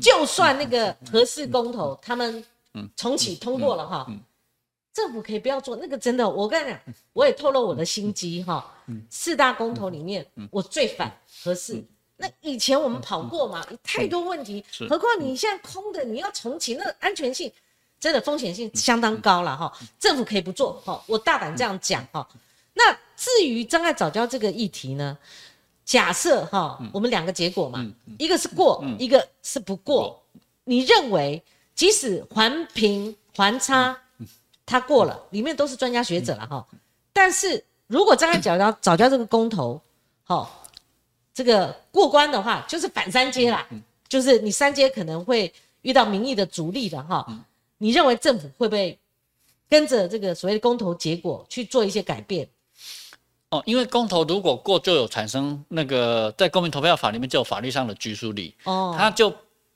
就算那个合适公投，他们重启通过了哈，政府可以不要做那个真的。我跟你讲，我也透露我的心机哈。四大公投里面，我最反合适。那以前我们跑过嘛，太多问题，何况你现在空的，你要重启，那安全性真的风险性相当高了哈。政府可以不做哈，我大胆这样讲哈。那至于障碍早教这个议题呢？假设哈，我们两个结果嘛，一个是过，一个是不过。你认为，即使环评环差，它过了，里面都是专家学者了哈。但是如果张开脚要早教这个公投，好，这个过关的话，就是反三阶啦，就是你三阶可能会遇到民意的阻力的哈。你认为政府会不会跟着这个所谓的公投结果去做一些改变？哦，因为公投如果过，就有产生那个在公民投票法里面就有法律上的拘束力，哦，他就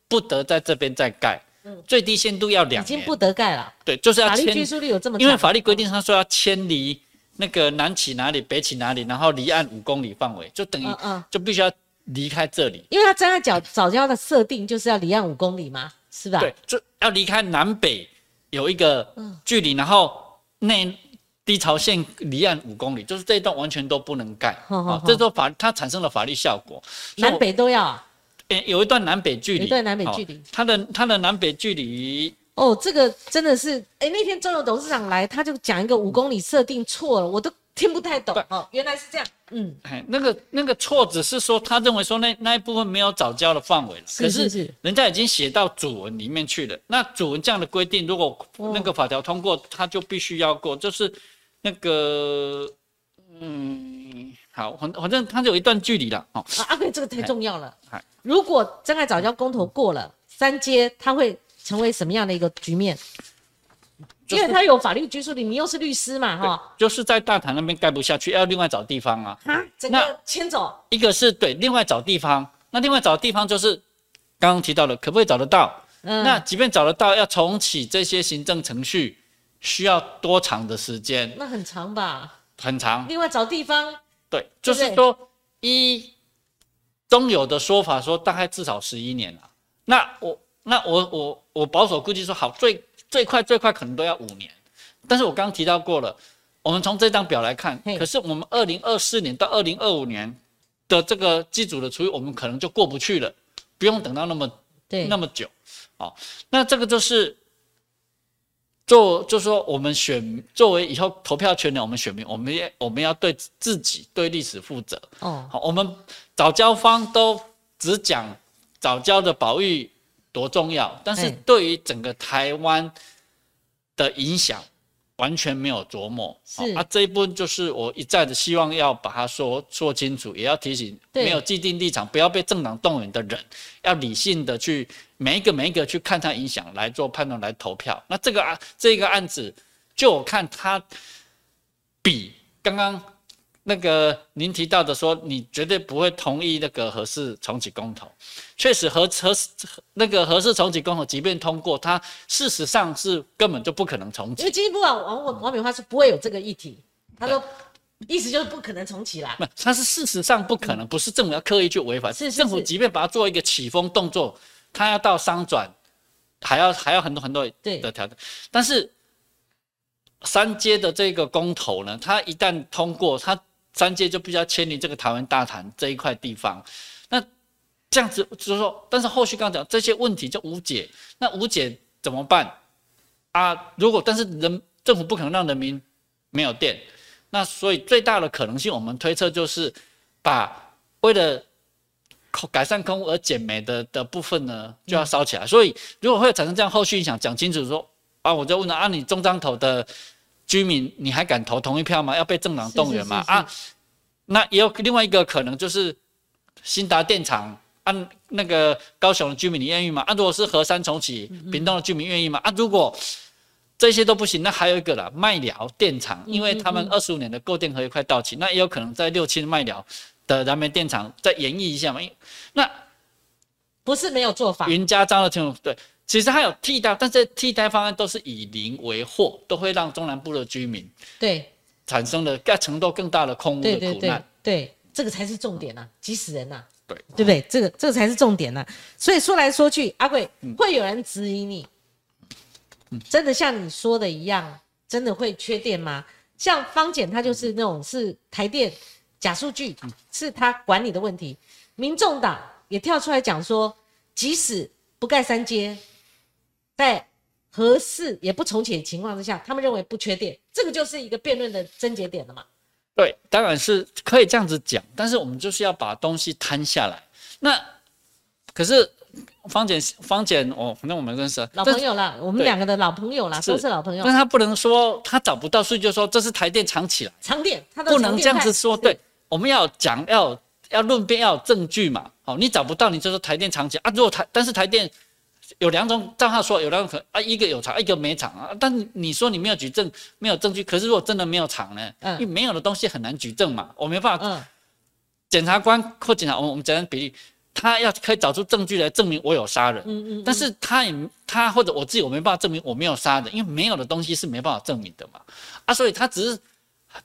不得在这边再盖，嗯，最低限度要两年，已经不得盖了，对，就是要法律拘束力有这么，因为法律规定他说要迁离那个南起哪里，北起哪里，然后离岸五公里范围，就等于，嗯，就必须要离开这里，因为他站在早早教的设定就是要离岸五公里嘛？是吧？对，就要离开南北。有一个距离，然后内低潮线离岸五公里，就是这一段完全都不能盖。啊，这都法它产生了法律效果，南北都要。诶，有一段南北距离，一段南北距离，它的它的南北距离。哦，这个真的是，哎，那天中油董事长来，他就讲一个五公里设定错了，我都听不太懂。哦，原来是这样。嗯，哎，那个那个错只是说他认为说那那一部分没有早交的范围了，可是人家已经写到主文里面去了。那主文这样的规定，如果那个法条通过，他就必须要过，就是那个，嗯，好，反反正它就有一段距离了。哦，阿贵这个太重要了。如果真爱早教公投过了，三阶他会。成为什么样的一个局面？因为他有法律拘束力，你又是律师嘛，哈，就是在大潭那边盖不下去，要另外找地方啊。啊，整个迁走。一个是对，另外找地方。那另外找地方就是刚刚提到的，可不可以找得到？嗯。那即便找得到，要重启这些行政程序，需要多长的时间？那很长吧？很长。另外找地方。对，就是说，一中有的说法说，大概至少十一年了。那我。那我我我保守估计说好最最快最快可能都要五年，但是我刚刚提到过了，我们从这张表来看，可是我们二零二四年到二零二五年的这个机组的除以我们可能就过不去了，不用等到那么那么久，哦，那这个就是做就是说我们选作为以后投票权的我们选民，我们也我们要对自己对历史负责哦，好，我们早教方都只讲早教的保育。多重要，但是对于整个台湾的影响完全没有琢磨。是啊，这一部分就是我一再的希望要把它说说清楚，也要提醒没有既定立场、不要被政党动员的人，要理性的去每一个每一个去看它影响来做判断来投票。那这个案这个案子，就我看它比刚刚。那个您提到的说，你绝对不会同意那个合适重启公投，确实合合那个合适重启公投，即便通过，它事实上是根本就不可能重启。因为经济部长王王王美花是不会有这个议题，他说意思就是不可能重启啦。不，他是事实上不可能，不是政府要刻意去违反。是政府即便把它做一个起风动作，他要到商转，还要还要很多很多的条件。但是三阶的这个公投呢，它一旦通过，它三界就比较迁离这个台湾大潭这一块地方，那这样子就是说，但是后续刚讲这些问题就无解，那无解怎么办啊？如果但是人政府不可能让人民没有电，那所以最大的可能性，我们推测就是把为了改善空污而减煤的的部分呢，就要烧起来。所以如果会产生这样后续影响，讲清楚说啊，我就问了啊，你中章头的。居民，你还敢投同一票吗？要被政党动员吗？啊，那也有另外一个可能，就是新达电厂按那个高雄的居民，你愿意吗？啊，如果是河山重启，屏东的居民愿意吗？啊，如果这些都不行，那还有一个了，麦寮电厂，因为他们二十五年的购电合约快到期，那也有可能在六七麦寮的燃煤电厂再演绎一下嘛？那不是没有做法，云家张的清楚对。其实还有替代，但是替代方案都是以零为祸，都会让中南部的居民对产生了更程度更大的空屋的苦难。对，这个才是重点呐，急死人呐。对，对不对？这个这个才是重点呐。所以说来说去，阿贵会有人质疑你，真的像你说的一样，真的会缺电吗？像方简他就是那种是台电假数据，是他管理的问题。民众党也跳出来讲说，即使不盖三阶。在合适也不重启的情况之下，他们认为不缺电，这个就是一个辩论的症结点了嘛？对，当然是可以这样子讲，但是我们就是要把东西摊下来。那可是方简，方简，哦，反正我们认识老朋友了，我们两个的老朋友了，都是老朋友。但他不能说他找不到数据，就说这是台电藏起来，藏电，他不能这样子说。对，我们要讲，要要论辩，要有证据嘛。哦，你找不到，你就说台电藏起来啊。如果台，但是台电。有两种账号说有两种可啊，一个有偿，一个没偿啊。但你说你没有举证，没有证据。可是如果真的没有偿呢？嗯，因为没有的东西很难举证嘛，我没办法。嗯，检察官或检察，我我们简单比例，他要可以找出证据来证明我有杀人。嗯嗯。但是他也他或者我自己我没办法证明我没有杀人，因为没有的东西是没办法证明的嘛。啊，所以他只是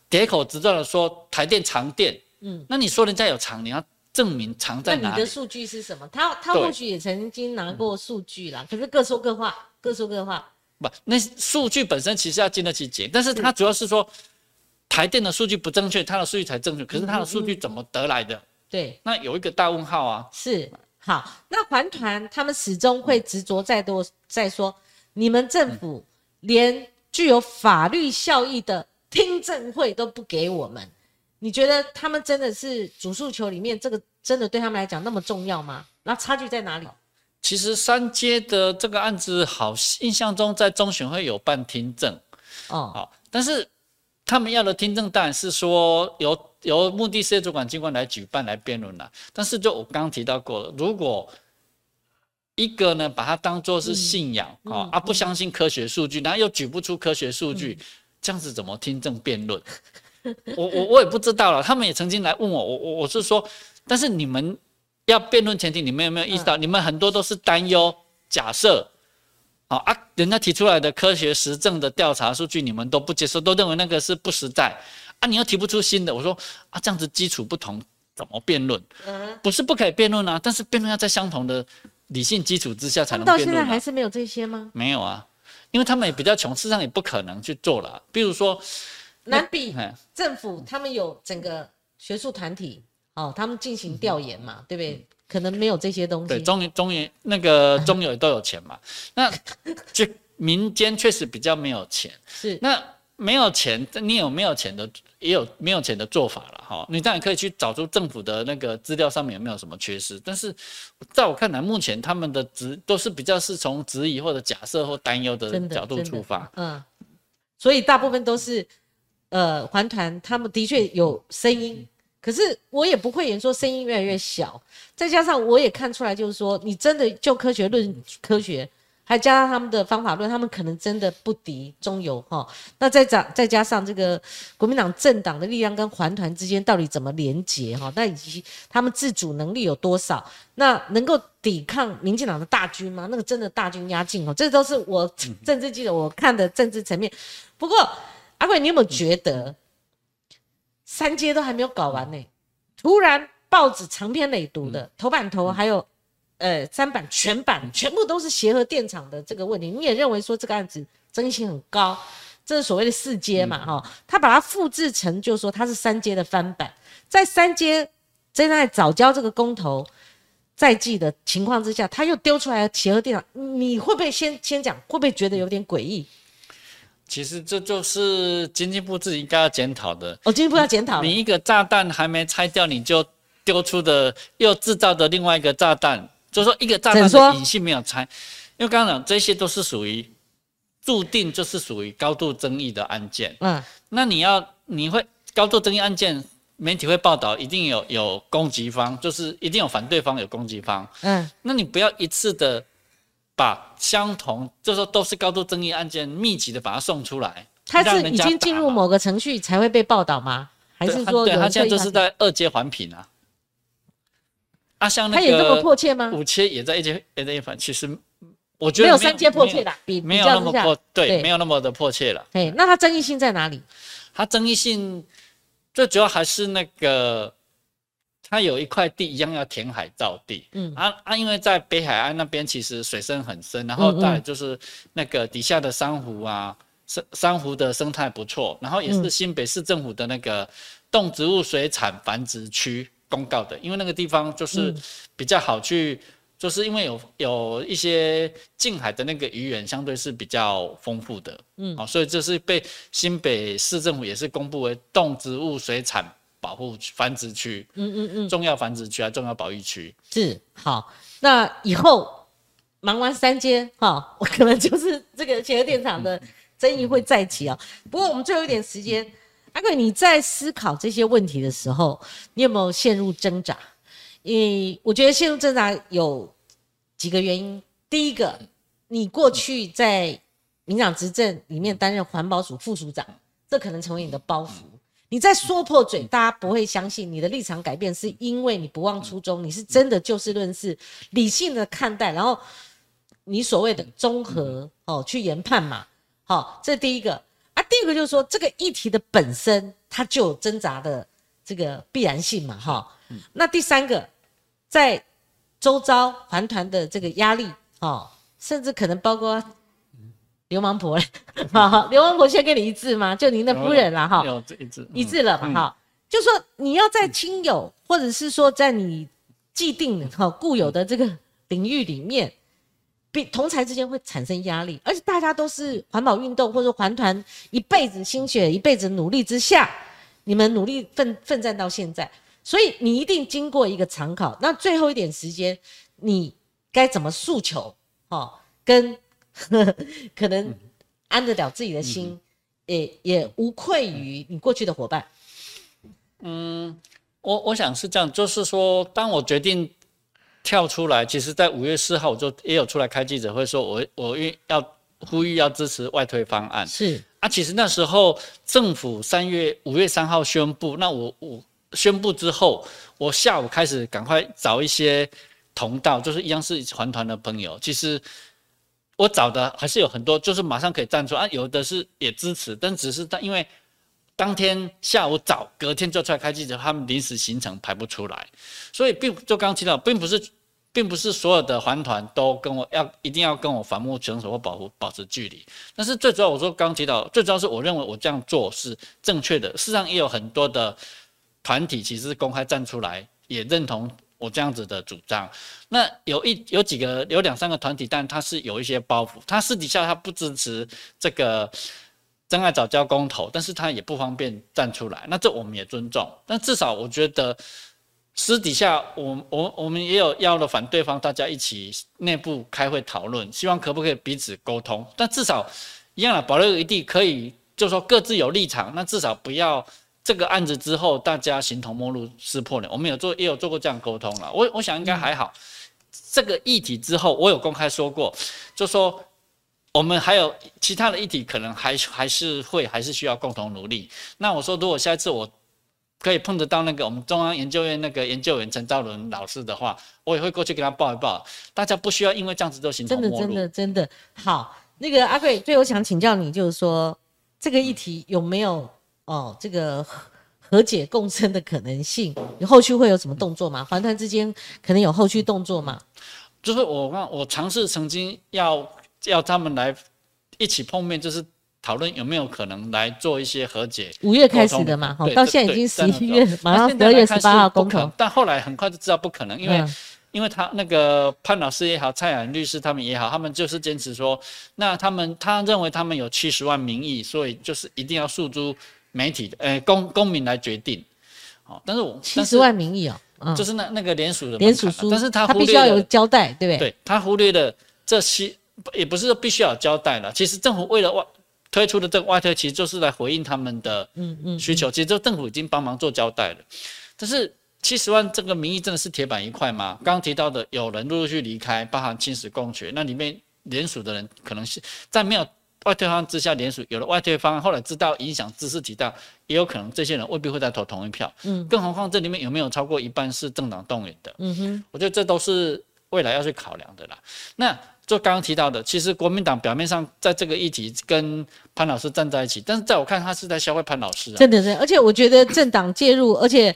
铁口直断的说台电藏电。嗯，那你说人家有厂，你要。证明藏在哪里？那你的数据是什么？他他或许也曾经拿过数据啦，可是各说各话，各说各话。不，那数据本身其实要经得起检，但是它主要是说台电的数据不正确，它的数据才正确，可是它的数据怎么得来的？对，那有一个大问号啊。是好。那环团他们始终会执着再多再说，你们政府连具有法律效益的听证会都不给我们，你觉得他们真的是主诉求里面这个真的对他们来讲那么重要吗？那差距在哪里？其实三阶的这个案子，好印象中在中选会有办听证，哦，好，但是他们要的听证当然是说由由目的事业主管机关来举办来辩论了。但是就我刚刚提到过了，如果一个呢把它当做是信仰啊、啊不相信科学数据，然后又举不出科学数据，这样子怎么听证辩论？我我我也不知道了。他们也曾经来问我，我我我是说，但是你们要辩论前提，你们有没有意识到，你们很多都是担忧假设。好啊，人家提出来的科学实证的调查数据，你们都不接受，都认为那个是不实在啊！你又提不出新的，我说啊，这样子基础不同，怎么辩论？嗯，不是不可以辩论啊，但是辩论要在相同的理性基础之下才他们到现在能辩论、啊。还是没有这些吗？没有啊，因为他们也比较穷，事实上也不可能去做了。比如说，南比哎，政府他们有整个学术团体哦，他们进行调研嘛，对不对？可能没有这些东西对，西。中中原那个 中友都有钱嘛，那就民间确实比较没有钱。是那没有钱，你有没有钱的，也有没有钱的做法了哈。你当然可以去找出政府的那个资料上面有没有什么缺失，但是在我看来，目前他们的质都是比较是从质疑或者假设或担忧的角度出发。嗯，所以大部分都是呃环团，他们的确有声音，可是我也不会言说声音越来越小，再加上我也看出来，就是说你真的就科学论科学，还加上他们的方法论，他们可能真的不敌中游哈。那再加再加上这个国民党政党的力量跟环团之间到底怎么连结哈？那以及他们自主能力有多少？那能够抵抗民进党的大军吗？那个真的大军压境哦，这都是我政治记者我看的政治层面。不过阿贵，你有没有觉得三阶都还没有搞完呢？突然报纸长篇累牍的头版头还有呃三版全版全部都是协和电厂的这个问题，你也认为说这个案子争议性很高？这是所谓的四阶嘛，哈、他把它复制成，就是说它是三阶的翻版，在三阶正在早交这个公投在即的情况之下，他又丢出来协和电厂，你会不会先先讲，会不会觉得有点诡异？其实这就是经济部自己应该要检讨的。哦，经济部要检讨了你一个炸弹还没拆掉，你就丢出的又制造的另外一个炸弹，就是说一个炸弹的隐性没有拆。因为刚刚讲这些都是属于注定就是属于高度争议的案件。嗯，那你要你会高度争议案件，媒体会报道，一定有有攻击方，就是一定有反对方有攻击方。嗯，那你不要一次的把相同，就是说都是高度争议案件密集的把它送出来。他是已经进入某个程序才会被报道吗？还是对他说对他现在就是在二阶环评啊。啊，像那他也这么迫切吗？五阶也在一阶也在一环，其实我觉得没有三阶迫切的，比没有那么迫，对，对没有那么的迫切了。哎，那它争议性在哪里？它争议性最主要还是那个，它有一块地一样要填海造地，嗯。啊啊，因为在北海岸那边其实水深很深，然后嗯嗯。再就是那个底下的珊瑚啊，珊珊瑚的生态不错，然后也嗯。是新北市政府的那个动植物水产繁殖区公告的，因为那个地方就是嗯。比较好去。就是因为有有一些近海的那个鱼源相对是比较丰富的，嗯。哦，所以这是被新北市政府也是公布为动植物水产保护区繁殖区，嗯嗯嗯，重要繁殖区啊，重要保育区。是好。那以后忙完三阶哈，我可能就是这个协和电厂的争议会再起啊。不过我们最后一点时间，阿贵你在思考这些问题的时候，你有没有陷入挣扎？因为我觉得陷入挣扎有几个原因。第一个，你过去在民党执政里面担任环保署副署长，这可能成为你的包袱。你在说破嘴，大家不会相信你的立场改变，是因为你不忘初衷，你是真的就事论事、理性的看待，然后你所谓的综合哦去研判嘛。好、这是第一个啊。第二个就是说，这个议题的本身它就有挣扎的这个必然性嘛。哈、那第三个，在周遭环团的这个压力哦，甚至可能包括流氓婆嘞，好，流氓婆先跟你一致吗？就您的夫人了，哈，一致一致了嘛，哈，就说你要在亲友或者是说在你既定哈固有的这个领域里面，比同才之间会产生压力，而且大家都是环保运动或者环团一辈子心血一辈子努力之下，你们努力奋奋战到现在，所以你一定经过一个常考，那最后一点时间，你该怎么诉求？哈，跟。可能安得了自己的心，也也无愧于你过去的伙伴。嗯，我我想是这样，就是说，当我决定跳出来，其实在五月四号我就也有出来开记者会，说我我愿要呼吁要支持外推方案。是啊，其实那时候政府三月五月三号宣布，那我我宣布之后，我下午开始赶快找一些同道，就是一样是环团的朋友，其实。我找的还是有很多，就是马上可以站出啊，有的是也支持，但只是他因为当天下午早，隔天就出来开记者，他们临时行程排不出来，所以并就刚提到，并不是，并不是所有的环团都跟我要一定要跟我反目成仇或保护保持距离，但是最主要我说刚提到，最主要是我认为我这样做是正确的，事实上也有很多的团体其实是公开站出来也认同。我这样子的主张，那有一有几个有两三个团体，但他是有一些包袱，他私底下他不支持这个真爱早教公投，但是他也不方便站出来，那这我们也尊重。但至少我觉得私底下，我我我们也有邀了反对方，大家一起内部开会讨论，希望可不可以彼此沟通。但至少一样的保留余地，可以就说各自有立场，那至少不要。这个案子之后，大家形同陌路、撕破脸。我们有做，也有做过这样沟通了。我我想应该还好。这个议题之后，我有公开说过，就说我们还有其他的议题，可能还还是会还是需要共同努力。那我说，如果下一次我可以碰得到那个我们中央研究院那个研究员陈兆伦老师的话，我也会过去给他报一报。大家不需要因为这样子都形同陌路。真的，真的，真的好。那个阿贵，最后想请教你，就是说这个议题有没有？哦，这个和解共生的可能性，你后续会有什么动作吗？环团之间可能有后续动作吗？就是我刚我尝试曾经要要他们来一起碰面，就是讨论有没有可能来做一些和解。五月开始的嘛，到现在已经十一月，马上十二月十八号公投。但后来很快就知道不可能，因为因为他那个潘老师也好，蔡雅律师他们也好，他们就是坚持说，那他们他认为他们有七十万民意，所以就是一定要诉诸。媒体的，呃，公公民来决定，好，但是我七十万民意哦，就是那那个联署的联署书，但是他他必须要有交代，对不对？对他忽略了这些，也不是说必须要交代了。其实政府为了外推出的这个外推，其实就是来回应他们的嗯嗯需求。其实这政府已经帮忙做交代了，但是七十万这个民意真的是铁板一块吗？刚刚提到的有人陆陆续离开，包含青史公学，那里面联署的人可能是在没有。外推方案之下联署，有了外推方案，后来知道影响知识体大，也有可能这些人未必会再投同一票。嗯，更何况这里面有没有超过一半是政党动员的？嗯哼，我觉得这都是未来要去考量的啦。那就刚刚提到的，其实国民党表面上在这个议题跟潘老师站在一起，但是在我看他是在消费潘老师。真的是，而且我觉得政党介入，而且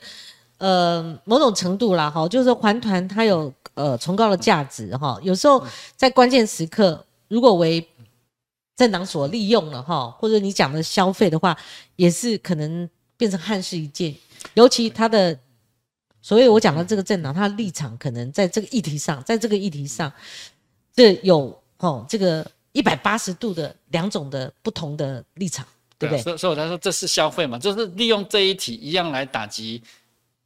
呃某种程度啦，哈，就是环团它有呃崇高的价值哈。有时候在关键时刻，如果为政党所利用了哈，或者你讲的消费的话，也是可能变成憾事一件。尤其他的所谓我讲的这个政党，他的立场可能在这个议题上，在这个议题上，这有哦这个一百八十度的两种的不同的立场，对不对？所以所以我才说这是消费嘛，就是利用这一题一样来打击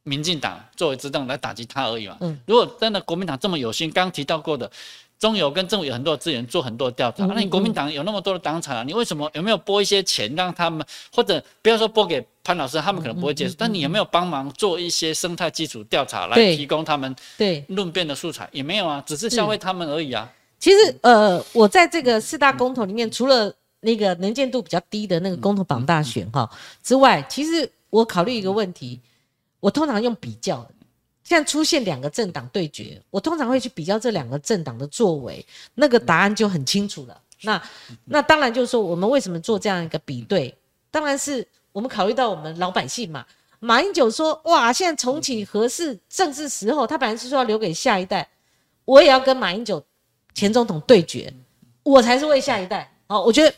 民进党作为执政来打击他而已嘛。嗯，如果真的国民党这么有心，刚刚提到过的。中油跟政府有很多资源做很多调查，那你国民党有那么多的党产啊，你为什么有没有拨一些钱让他们，或者不要说拨给潘老师，他们可能不会接受，但你有没有帮忙做一些生态基础调查来提供他们对论辩的素材？也没有啊，只是消费他们而已啊。其实呃，我在这个四大公投里面，除了那个能见度比较低的那个公投榜大选哈之外，其实我考虑一个问题，我通常用比较的。现在出现两个政党对决，我通常会去比较这两个政党的作为，那个答案就很清楚了。那那当然就是说，我们为什么做这样一个比对？当然是我们考虑到我们老百姓嘛。马英九说：“哇，现在重启合适，正是时候。”他本来是说要留给下一代，我也要跟马英九前总统对决，我才是为下一代。哦，我觉得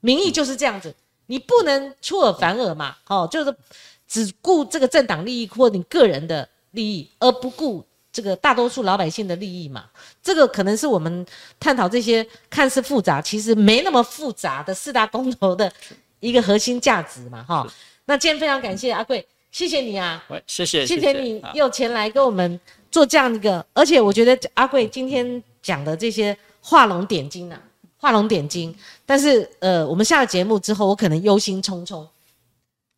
民意就是这样子，你不能出尔反尔嘛，哦，就是只顾这个政党利益或你个人的利益，而不顾这个大多数老百姓的利益嘛。这个可能是我们探讨这些看似复杂，其实没那么复杂的四大公投的一个核心价值嘛，哈。那今天非常感谢阿贵，谢谢你啊，喂，谢谢，谢谢你又前来跟我们做这样一个，而且我觉得阿贵今天讲的这些画龙点睛啊，画龙点睛。但是呃，我们下了节目之后，我可能忧心忡忡，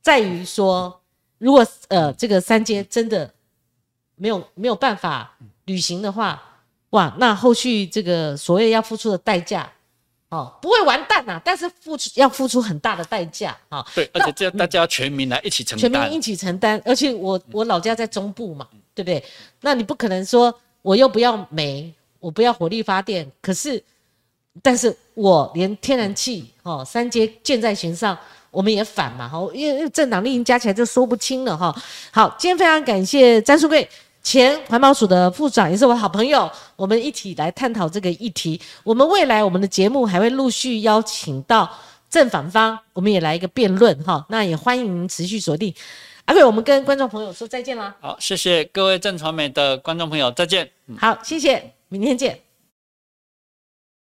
在于说，如果呃这个三阶真的没有没有办法履行的话，哇，那后续这个所谓要付出的代价。哦，不会完蛋呐，但是付出要付出很大的代价啊。对，而且这大家要全民来一起承担，全民一起承担。而且我我老家在中部嘛，对不对？那你不可能说我又不要煤，我不要火力发电，可是，但是我连天然气哦，三阶箭在弦上，我们也反嘛，哈，因为政党利益加起来就说不清了哈。好，今天非常感谢詹书贵。前环保署的副长也是我好朋友，我们一起来探讨这个议题。我们未来我们的节目还会陆续邀请到正反方，我们也来一个辩论哈。那也欢迎您持续锁定。阿贵，我们跟观众朋友说再见啦。好，谢谢各位正传媒的观众朋友，再见。好，谢谢，明天见。